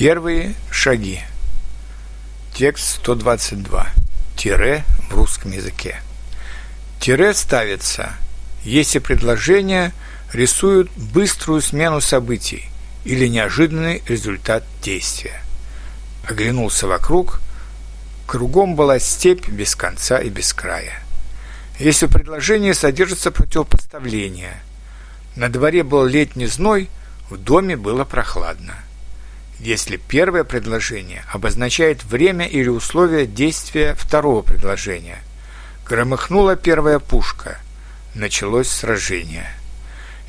Первые шаги. Текст 122. Тире в русском языке. Тире ставится, если предложение рисует быструю смену событий или неожиданный результат действия. Оглянулся вокруг, кругом была степь без конца и без края. Если в предложении содержится противопоставление, на дворе был летний зной, в доме было прохладно. Если первое предложение обозначает время или условия действия второго предложения. Громыхнула первая пушка. Началось сражение.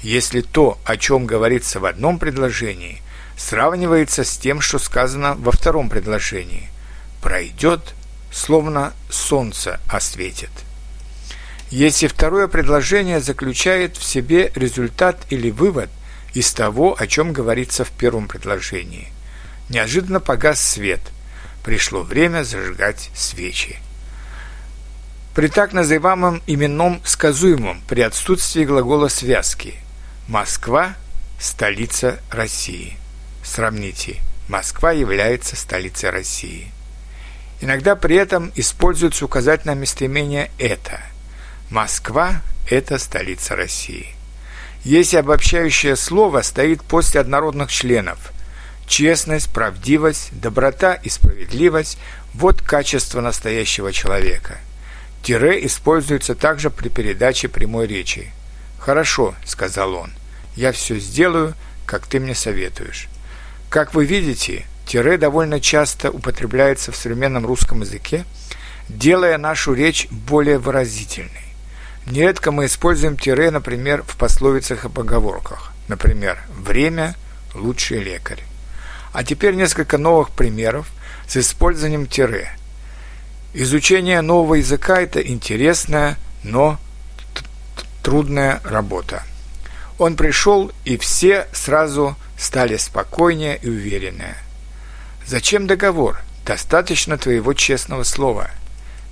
Если то, о чем говорится в одном предложении, сравнивается с тем, что сказано во втором предложении, пройдет, словно солнце осветит – если второе предложение заключает в себе результат или вывод из того, о чем говорится в первом предложении. Неожиданно погас свет. Пришло время зажигать свечи. При так называемом именном сказуемом при отсутствии глагола связки Москва – столица России. Сравните. Москва является столицей России. Иногда при этом используется указательное местоимение «это». Москва – это столица России. Если обобщающее слово стоит после однородных членов – честность, правдивость, доброта и справедливость – вот качество настоящего человека. Тире используется также при передаче прямой речи. «Хорошо», – сказал он, – «я все сделаю, как ты мне советуешь». Как вы видите, тире довольно часто употребляется в современном русском языке, делая нашу речь более выразительной. Нередко мы используем тире, например, в пословицах и поговорках. Например, «время – лучший лекарь». А теперь несколько новых примеров с использованием тире. Изучение нового языка – это интересная, но трудная работа. Он пришел, и все сразу стали спокойнее и увереннее. Зачем договор? Достаточно твоего честного слова.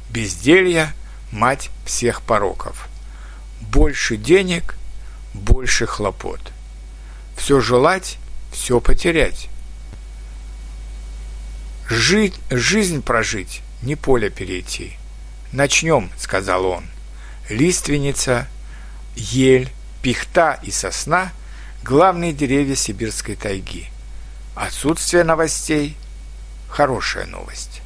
Безделье мать всех пороков. Больше денег, больше хлопот. Все желать, все потерять. Жить, жизнь прожить, не поле перейти. Начнем, сказал он. Лиственница, ель, пихта и сосна – главные деревья сибирской тайги. Отсутствие новостей – хорошая новость.